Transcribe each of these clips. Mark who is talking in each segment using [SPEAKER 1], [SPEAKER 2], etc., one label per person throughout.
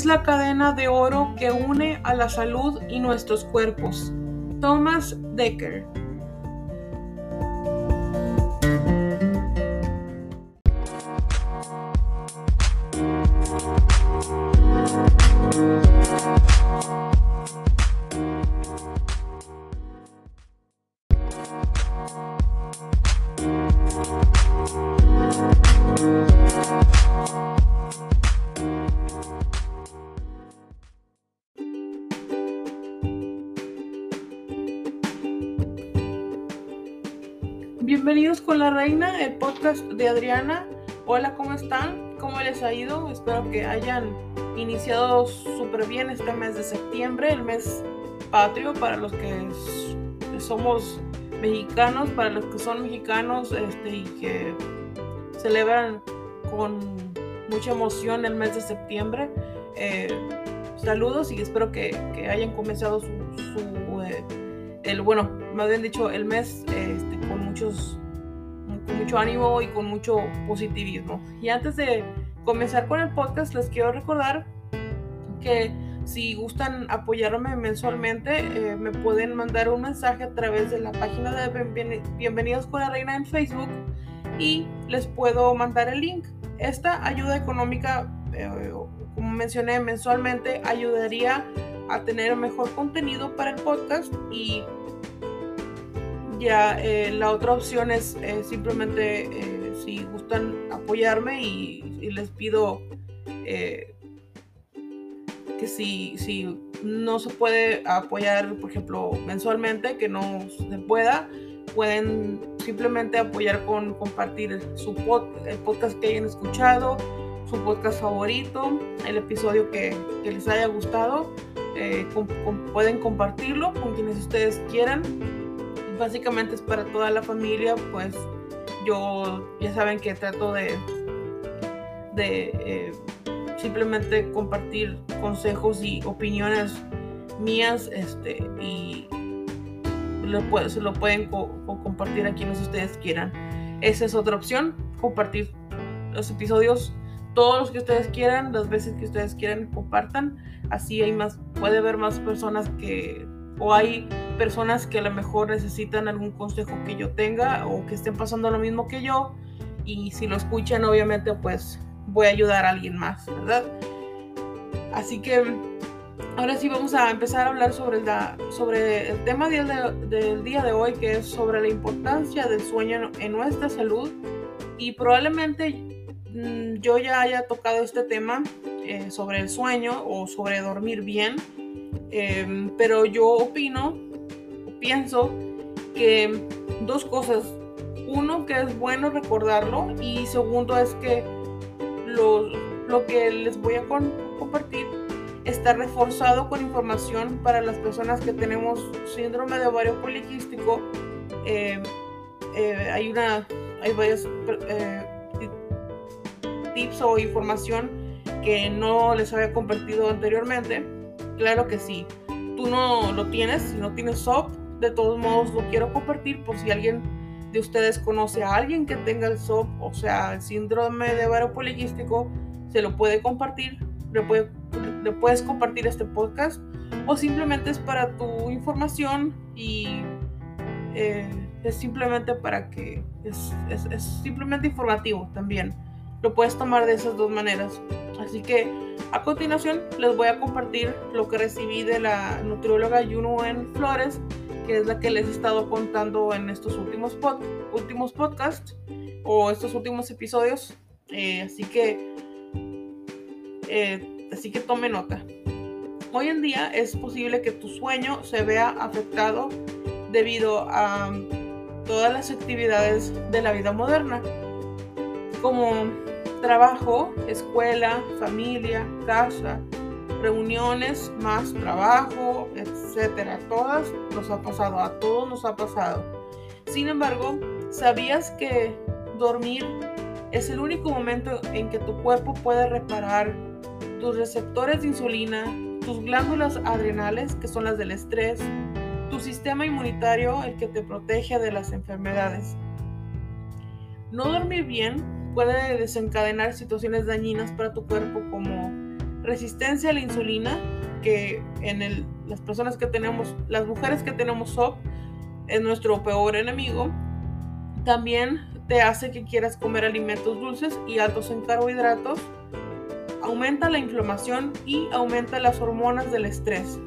[SPEAKER 1] Es la cadena de oro que une a la salud y nuestros cuerpos. Thomas Decker. Con la reina, el podcast de Adriana. Hola, ¿cómo están? ¿Cómo les ha ido? Espero que hayan iniciado súper bien este mes de septiembre, el mes patrio para los que somos mexicanos, para los que son mexicanos este, y que celebran con mucha emoción el mes de septiembre. Eh, saludos y espero que, hayan comenzado su, eh, el bueno, más bien dicho, el mes este, muchos, con mucho ánimo y con mucho positivismo. Y antes de comenzar con el podcast, les quiero recordar que si gustan apoyarme mensualmente, eh, me pueden mandar un mensaje a través de la página de Bienvenidos con la Reina en Facebook y les puedo mandar el link. Esta ayuda económica, eh, como mencioné mensualmente, ayudaría a tener mejor contenido para el podcast y ya eh, la otra opción es eh, simplemente eh, si gustan apoyarme y, les pido que si, si no se puede apoyar, por ejemplo, mensualmente, que no se pueda, pueden simplemente apoyar con compartir su el podcast que hayan escuchado, su podcast favorito, el episodio que, les haya gustado. pueden compartirlo con quienes ustedes quieran básicamente es para toda la familia, pues yo ya saben que trato de, de eh, simplemente compartir consejos y opiniones mías este, y lo, se lo pueden compartir a quienes ustedes quieran. Esa es otra opción, compartir los episodios todos los que ustedes quieran, las veces que ustedes quieran, compartan. Así hay más, puede haber más personas que, o hay personas que a lo mejor necesitan algún consejo que yo tenga o que estén pasando lo mismo que yo y si lo escuchan obviamente pues voy a ayudar a alguien más, ¿verdad? Así que ahora sí vamos a empezar a hablar sobre, la, sobre el tema del, del día de hoy que es sobre la importancia del sueño en nuestra salud y probablemente mm, yo ya haya tocado este tema eh, sobre el sueño o sobre dormir bien, em, pero yo opino pienso que dos cosas. Uno, que es bueno recordarlo y segundo es que lo, lo que les voy a compartir está reforzado con información para las personas que tenemos síndrome de ovario poliquístico. Eh, eh, hay una, hay varios eh, tips o información que no les había compartido anteriormente. Claro que sí, tú no lo tienes, si no tienes SOP, de todos modos lo quiero compartir por si alguien de ustedes conoce a alguien que tenga el SOP, o sea, el síndrome de ovario poliquístico, se lo puede compartir, le, le puedes compartir este podcast o simplemente es para tu información y eh, es simplemente para que es, es simplemente informativo también. Lo puedes tomar de esas dos maneras. Así que a continuación les voy a compartir lo que recibí de la nutrióloga Yunuen Flores que es la que les he estado contando en estos últimos, últimos podcasts o estos últimos episodios. Eh, así que, eh, así que tome nota. Hoy en día es posible que tu sueño se vea afectado debido a todas las actividades de la vida moderna, como trabajo, escuela, familia, casa, reuniones, más trabajo, etcétera. Todas nos ha pasado, a todos nos ha pasado. Sin embargo, ¿sabías que dormir es el único momento en que tu cuerpo puede reparar tus receptores de insulina, tus glándulas adrenales, que son las del estrés, tu sistema inmunitario, el que te protege de las enfermedades? No dormir bien puede desencadenar situaciones dañinas para tu cuerpo como resistencia a la insulina, que en las personas que tenemos, las mujeres que tenemos SOP, es nuestro peor enemigo. También te hace que quieras comer alimentos dulces y altos en carbohidratos. Aumenta la inflamación y aumenta las hormonas del estrés,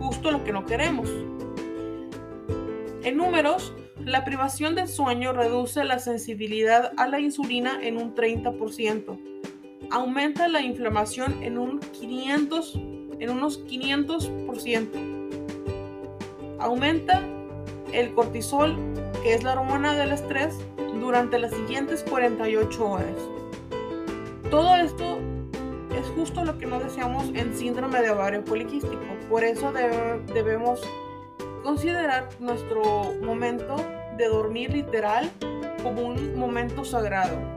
[SPEAKER 1] justo lo que no queremos. En números, la privación del sueño reduce la sensibilidad a la insulina en un 30%. Aumenta la inflamación en, un 500, en unos 500%. Aumenta el cortisol, que es la hormona del estrés, durante las siguientes 48 horas. Todo esto es justo lo que no deseamos en síndrome de ovario poliquístico. Por eso debemos considerar nuestro momento de dormir literal como un momento sagrado.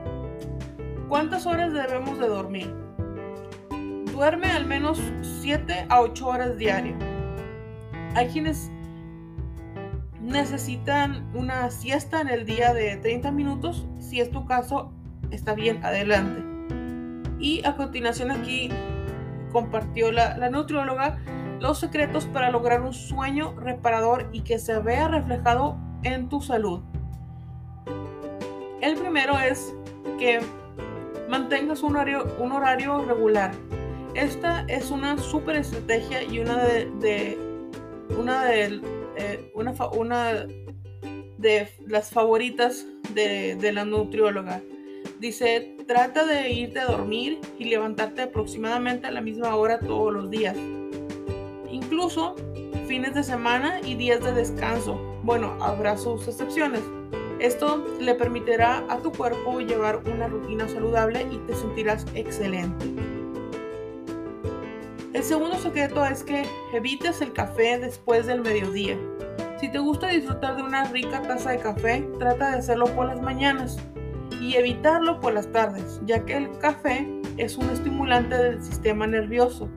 [SPEAKER 1] ¿Cuántas horas debemos de dormir? Duerme al menos 7 a 8 horas diarias. Hay quienes necesitan una siesta en el día de 30 minutos. Si es tu caso, está bien, adelante. Y a continuación aquí compartió la, la nutrióloga los secretos para lograr un sueño reparador y que se vea reflejado en tu salud. El primero es que mantengas un horario, un horario regular. Esta es una super estrategia y una de, una de eh, una, una, de las favoritas de, de la nutrióloga. Dice, trata de irte a dormir y levantarte aproximadamente a la misma hora todos los días. Incluso fines de semana y días de descanso. Bueno, habrá sus excepciones. Esto le permitirá a tu cuerpo llevar una rutina saludable y te sentirás excelente. El segundo secreto es que evites el café después del mediodía. Si te gusta disfrutar de una rica taza de café, trata de hacerlo por las mañanas y evitarlo por las tardes, ya que el café es un estimulante del sistema nervioso.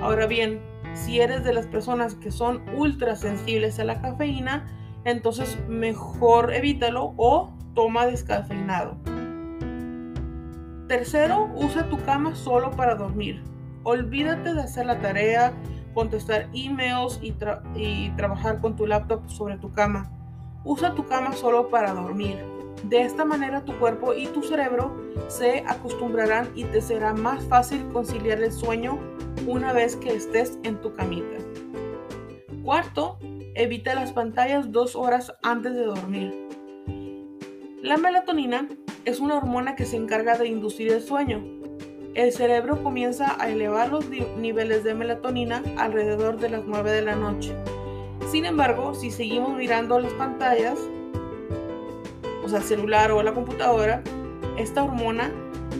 [SPEAKER 1] Ahora bien, si eres de las personas que son ultra sensibles a la cafeína, entonces mejor evítalo o toma descafeinado. Tercero, usa tu cama solo para dormir. Olvídate de hacer la tarea, contestar emails y, trabajar con tu laptop sobre tu cama. Usa tu cama solo para dormir. De esta manera tu cuerpo y tu cerebro se acostumbrarán y te será más fácil conciliar el sueño una vez que estés en tu camita. Cuarto, evita las pantallas dos horas antes de dormir. La melatonina es una hormona que se encarga de inducir el sueño el cerebro comienza a elevar los niveles de melatonina alrededor de las 9 de la noche. Sin embargo, si seguimos mirando las pantallas, o sea, celular o la computadora, esta hormona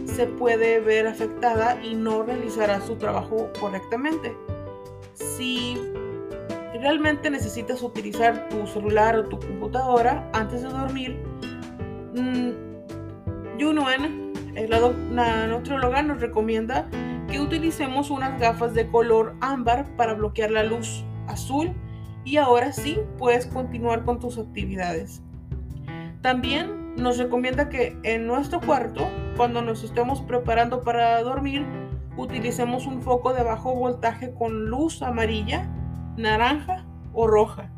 [SPEAKER 1] se puede ver afectada y no realizará su trabajo correctamente. Si realmente necesitas utilizar tu celular o tu computadora antes de dormir, mmm, la nutrióloga nos recomienda que utilicemos unas gafas de color ámbar para bloquear la luz azul y ahora sí puedes continuar con tus actividades. También nos recomienda que en nuestro cuarto, cuando nos estemos preparando para dormir, utilicemos un foco de bajo voltaje con luz amarilla, naranja o roja,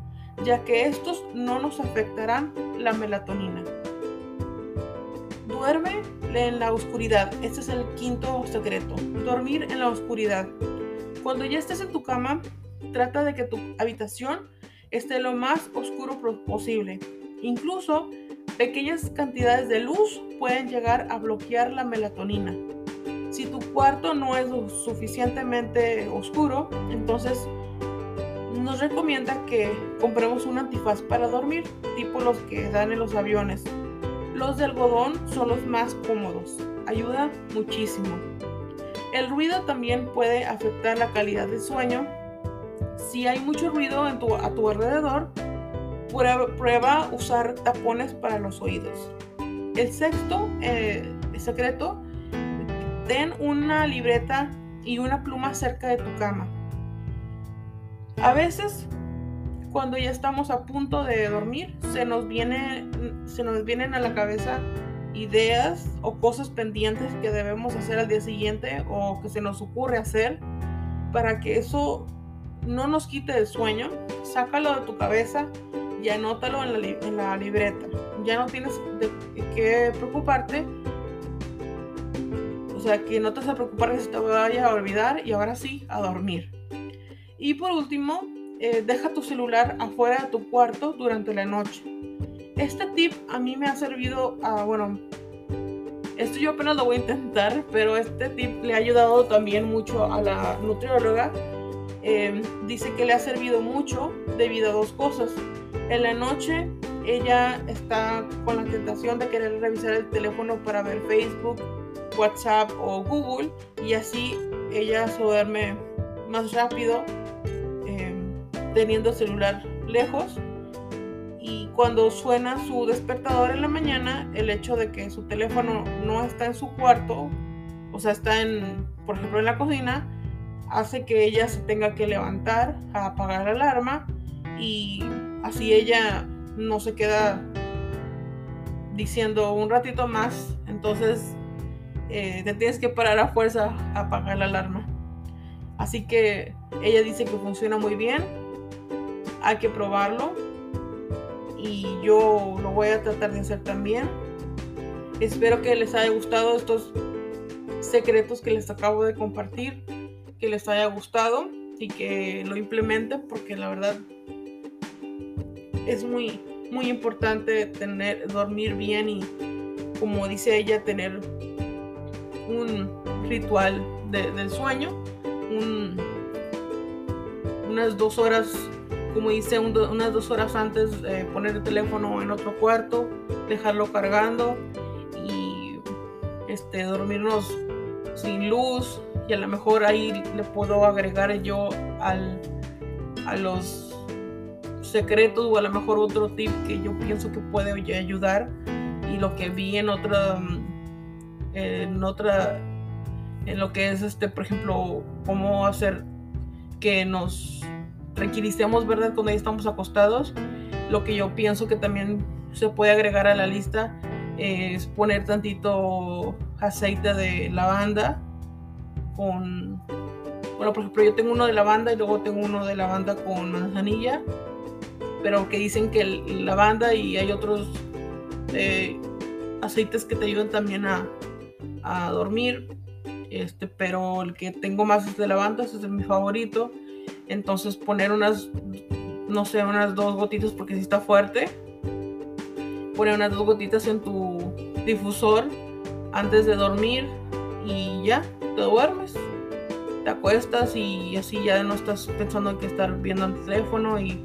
[SPEAKER 1] ya que estos no nos afectarán la melatonina. Duerme en la oscuridad. Este es el quinto secreto. Dormir en la oscuridad. Cuando ya estés en tu cama, trata de que tu habitación esté lo más oscuro posible. Incluso pequeñas cantidades de luz pueden llegar a bloquear la melatonina. Si tu cuarto no es suficientemente oscuro, entonces nos recomienda que compremos un antifaz para dormir, tipo los que dan en los aviones. Los de algodón son los más cómodos, ayuda muchísimo. El ruido también puede afectar la calidad del sueño. Si hay mucho ruido a tu alrededor, prueba, usar tapones para los oídos. El sexto eh, secreto, ten una libreta y una pluma cerca de tu cama. A veces cuando ya estamos a punto de dormir, se nos, viene, se nos vienen a la cabeza ideas o cosas pendientes que debemos hacer al día siguiente o que se nos ocurre hacer para que eso no nos quite el sueño. Sácalo de tu cabeza y anótalo en la, libreta. Ya no tienes que preocuparte. O sea, que no te vas a preocupar que se te vaya a olvidar y ahora sí, a dormir. Y por último, eh, deja tu celular afuera de tu cuarto durante la noche. Este tip a mí me ha servido a, bueno, esto yo apenas lo voy a intentar, pero este tip le ha ayudado también mucho a la nutrióloga. Em, dice que le ha servido mucho debido a dos cosas. En la noche ella está con la tentación de querer revisar el teléfono para ver Facebook, WhatsApp o Google y así ella se duerme más rápido teniendo el celular lejos y cuando suena su despertador en la mañana, el hecho de que su teléfono no está en su cuarto, o sea, está en, por ejemplo, en la cocina, hace que ella se tenga que levantar a apagar la alarma y así ella no se queda diciendo un ratito más, entonces eh, te tienes que parar a fuerza a apagar la alarma. Así que ella dice que funciona muy bien hay que probarlo y yo lo voy a tratar de hacer también. Espero que les haya gustado estos secretos que les acabo de compartir, que les haya gustado y que lo implementen porque la verdad es muy muy importante tener dormir bien y como dice ella tener un ritual del sueño unas dos horas como hice unas dos horas antes, poner el teléfono en otro cuarto, dejarlo cargando y este, dormirnos sin luz. Y a lo mejor ahí le puedo agregar yo al, a los secretos o a lo mejor otro tip que yo pienso que puede ayudar. Y lo que vi en otra en otra en lo que es este por ejemplo cómo hacer que nos tranquilicemos, ¿verdad? Cuando ya estamos acostados. Lo que yo pienso que también se puede agregar a la lista es poner tantito aceite de lavanda con... Bueno, por ejemplo, yo tengo uno de lavanda y luego tengo uno de lavanda con manzanilla, pero que dicen que lavanda y hay otros eh, aceites que te ayudan también a, a dormir. Este, pero el que tengo más es de lavanda, ese es mi favorito. Entonces poner unas, no sé, unas dos gotitas porque si está fuerte. Poner unas dos gotitas en tu difusor antes de dormir y ya, te duermes. Te acuestas y así ya no estás pensando en que estar viendo el teléfono y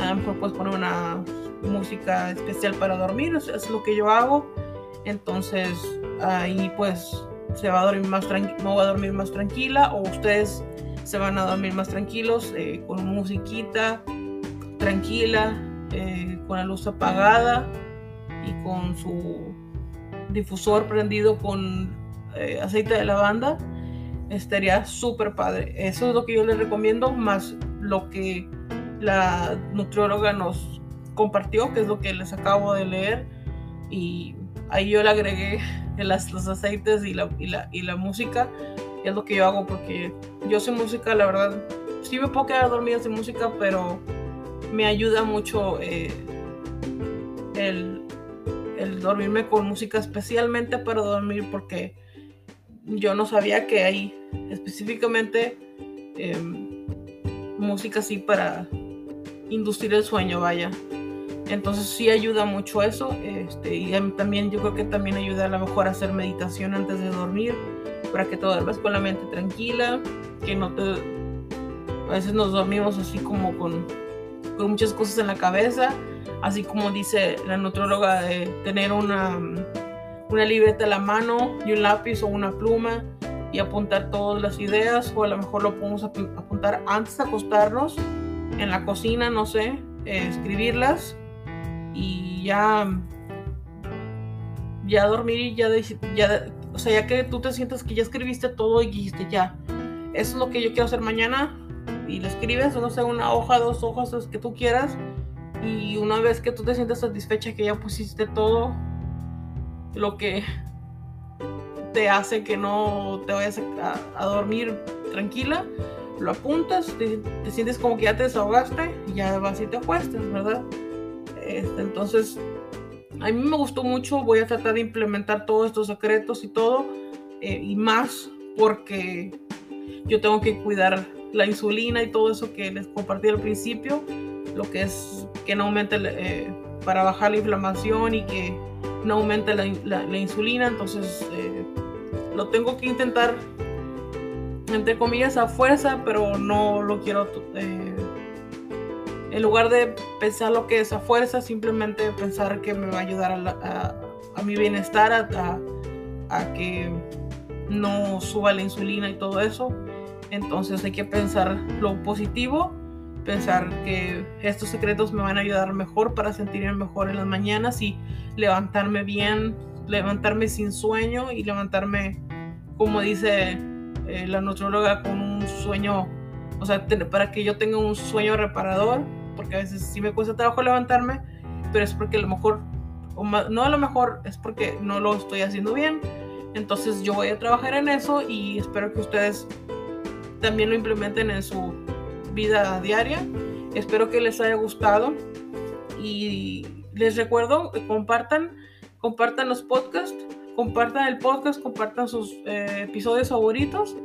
[SPEAKER 1] a lo mejor puedes poner una música especial para dormir, es lo que yo hago. Entonces ahí pues se va a dormir más tranquila, no va a dormir más tranquila o ustedes se van a dormir más tranquilos, eh, con musiquita tranquila, eh, con la luz apagada y con su difusor prendido con eh, aceite de lavanda. Estaría súper padre. Eso es lo que yo les recomiendo, más lo que la nutrióloga nos compartió, que es lo que les acabo de leer. Y ahí yo le agregué los aceites y la, y la, y la música es lo que yo hago porque yo sé música, la verdad, sí me puedo quedar dormida sin música, pero me ayuda mucho eh, el, dormirme con música, especialmente para dormir, porque yo no sabía que hay específicamente em, música así para inducir el sueño, vaya. Entonces sí ayuda mucho eso. Este, y también yo creo que también ayuda a lo mejor a hacer meditación antes de dormir para que te duermas con la mente tranquila, que no te... A veces nos dormimos así como con, con muchas cosas en la cabeza, así como dice la nutróloga de tener una, una libreta a la mano y un lápiz o una pluma y apuntar todas las ideas o a lo mejor lo podemos apuntar antes de acostarnos en la cocina, no sé, eh, escribirlas y ya ya dormir y ya, ya o sea, ya que tú te sientes que ya escribiste todo y dijiste ya, eso es lo que yo quiero hacer mañana y lo escribes, no sé, una hoja, dos hojas, los que tú quieras. Y una vez que tú te sientes satisfecha que ya pusiste todo, lo que te hace que no te vayas a, dormir tranquila, lo apuntas, te, sientes como que ya te desahogaste y ya vas y te acuestas, ¿verdad? Este, entonces, a mí me gustó mucho, voy a tratar de implementar todos estos secretos y todo, eh, y más porque yo tengo que cuidar la insulina y todo eso que les compartí al principio, lo que es que no aumente eh, para bajar la inflamación y que no aumente la, insulina, entonces eh, lo tengo que intentar entre comillas a fuerza, pero no lo quiero en lugar de pensar lo que es a fuerza, simplemente pensar que me va a ayudar a, mi bienestar, a, a que no suba la insulina y todo eso. Entonces hay que pensar lo positivo, pensar que estos secretos me van a ayudar mejor para sentirme mejor en las mañanas y levantarme bien, levantarme sin sueño y levantarme, como dice eh, la nutróloga, con un sueño, o sea, para que yo tenga un sueño reparador, porque a veces sí me cuesta trabajo levantarme, pero es porque a lo mejor, no a lo mejor, es porque no lo estoy haciendo bien. Entonces yo voy a trabajar en eso y espero que ustedes también lo implementen en su vida diaria. Espero que les haya gustado y les recuerdo, compartan, compartan los podcasts, compartan el podcast, compartan sus eh, episodios favoritos.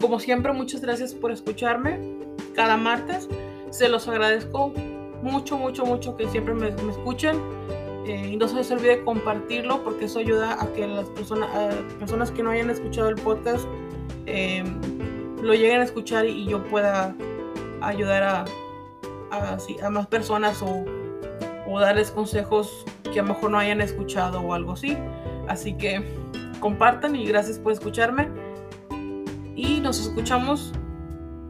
[SPEAKER 1] Como siempre, muchas gracias por escucharme cada martes. Se los agradezco mucho, mucho, mucho que siempre me, escuchen. Eh, y no se les olvide compartirlo porque eso ayuda a que las personas, personas que no hayan escuchado el podcast eh, lo lleguen a escuchar y yo pueda ayudar a, a, más personas o, darles consejos que a lo mejor no hayan escuchado o algo así. Así que compartan y gracias por escucharme. Y nos escuchamos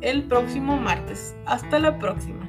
[SPEAKER 1] el próximo martes. Hasta la próxima.